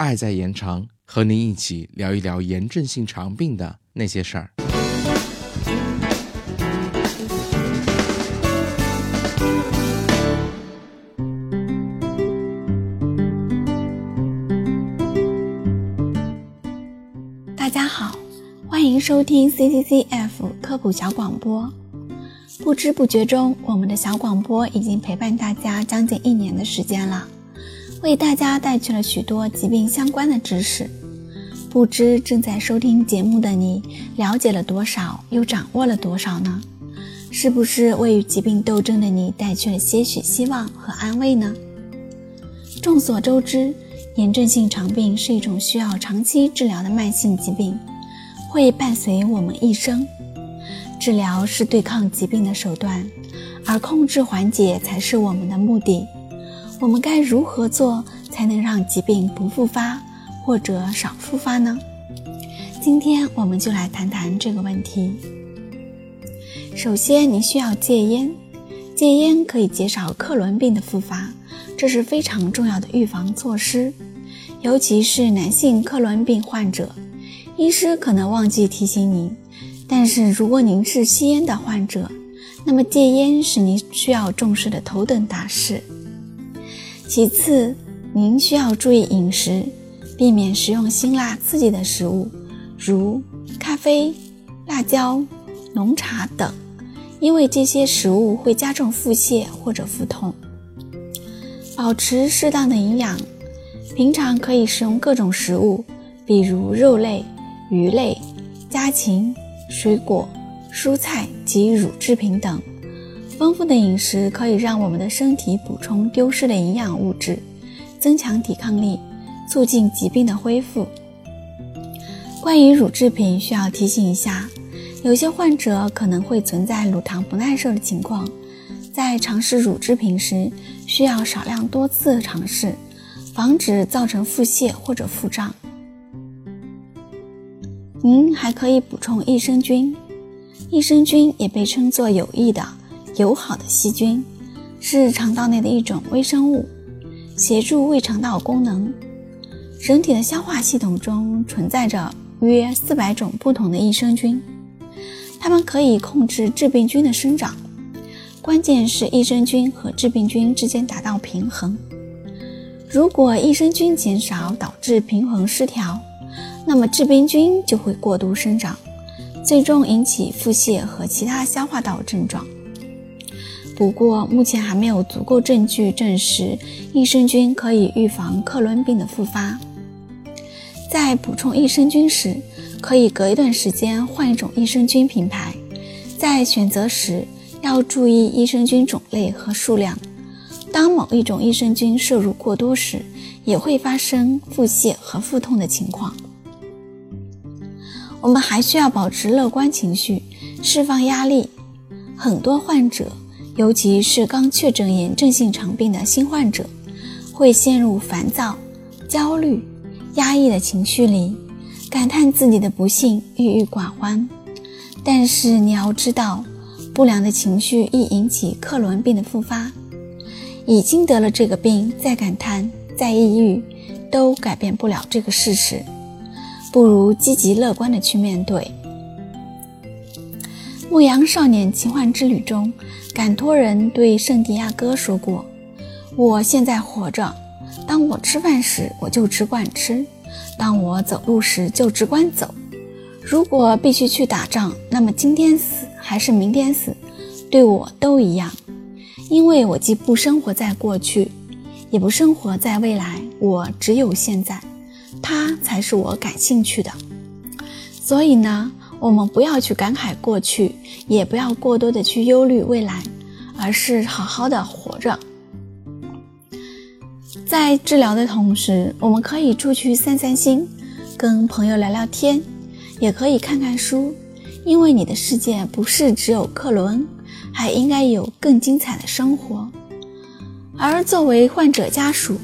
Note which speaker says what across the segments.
Speaker 1: 爱在延长，和您一起聊一聊炎症性肠病的那些事儿。
Speaker 2: 大家好，欢迎收听 CCCF 科普小广播。不知不觉中，我们的小广播已经陪伴大家将近一年的时间了，为大家带去了许多疾病相关的知识。不知正在收听节目的你，了解了多少，又掌握了多少呢？是不是为与疾病斗争的你带去了些许希望和安慰呢？众所周知。炎症性肠病是一种需要长期治疗的慢性疾病，会伴随我们一生。治疗是对抗疾病的手段，而控制缓解才是我们的目的。我们该如何做才能让疾病不复发或者少复发呢？今天我们就来谈谈这个问题。首先，您需要戒烟，戒烟可以减少克伦病的复发，这是非常重要的预防措施。尤其是男性克伦病患者，医师可能忘记提醒您。但是如果您是吸烟的患者，那么戒烟是您需要重视的头等大事。其次，您需要注意饮食，避免食用辛辣刺激的食物，如咖啡、辣椒、浓茶等，因为这些食物会加重腹泻或者腹痛。保持适当的营养。平常可以食用各种食物，比如肉类、鱼类、家禽、水果、蔬菜及乳制品等。丰富的饮食可以让我们的身体补充丢失的营养物质，增强抵抗力，促进疾病的恢复。关于乳制品，需要提醒一下，有些患者可能会存在乳糖不耐受的情况，在尝试乳制品时，需要少量多次尝试。防止造成腹泻或者腹胀。您还可以补充益生菌，益生菌也被称作有益的、友好的细菌，是肠道内的一种微生物，协助胃肠道功能。人体的消化系统中存在着约四百种不同的益生菌，它们可以控制致病菌的生长，关键是益生菌和致病菌之间达到平衡。如果益生菌减少导致平衡失调，那么致病菌就会过度生长，最终引起腹泻和其他消化道症状。不过，目前还没有足够证据证实益生菌可以预防克伦病的复发。在补充益生菌时，可以隔一段时间换一种益生菌品牌。在选择时要注意益生菌种类和数量。当某一种益生菌摄入过多时，也会发生腹泻和腹痛的情况。我们还需要保持乐观情绪，释放压力。很多患者，尤其是刚确诊炎症性肠病的新患者，会陷入烦躁、焦虑、压抑的情绪里，感叹自己的不幸，郁郁寡欢。但是你要知道，不良的情绪易引起克伦病的复发。已经得了这个病，再感叹、再抑郁，都改变不了这个事实。不如积极乐观的去面对。《牧羊少年奇幻之旅》中，赶托人对圣地亚哥说过：“我现在活着，当我吃饭时，我就只管吃；当我走路时，就只管走。如果必须去打仗，那么今天死还是明天死，对我都一样。”因为我既不生活在过去，也不生活在未来，我只有现在，它才是我感兴趣的。所以呢，我们不要去感慨过去，也不要过多的去忧虑未来，而是好好的活着。在治疗的同时，我们可以出去散散心，跟朋友聊聊天，也可以看看书，因为你的世界不是只有克伦。还应该有更精彩的生活，而作为患者家属，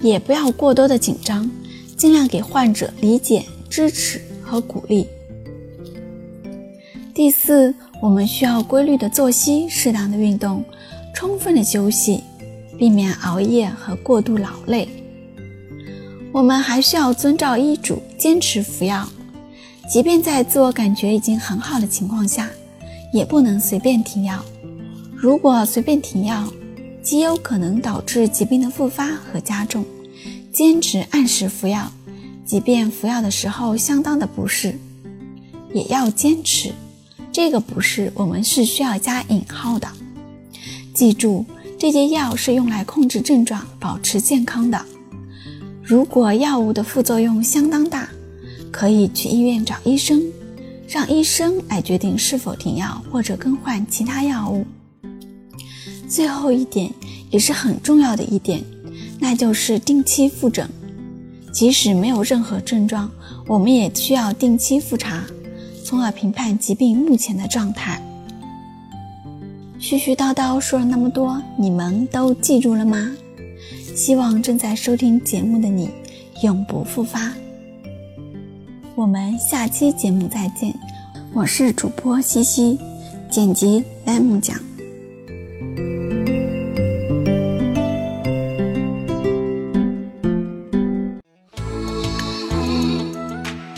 Speaker 2: 也不要过多的紧张，尽量给患者理解、支持和鼓励。第四，我们需要规律的作息、适当的运动、充分的休息，避免熬夜和过度劳累。我们还需要遵照医嘱坚持服药，即便在自我感觉已经很好的情况下，也不能随便停药。如果随便停药，极有可能导致疾病的复发和加重。坚持按时服药，即便服药的时候相当的不适，也要坚持。这个不是我们是需要加引号的。记住，这些药是用来控制症状、保持健康的。如果药物的副作用相当大，可以去医院找医生，让医生来决定是否停药或者更换其他药物。最后一点也是很重要的一点，那就是定期复诊。即使没有任何症状，我们也需要定期复查，从而评判疾病目前的状态。絮絮叨叨说了那么多，你们都记住了吗？希望正在收听节目的你永不复发。我们下期节目再见，我是主播西西，剪辑栏目讲。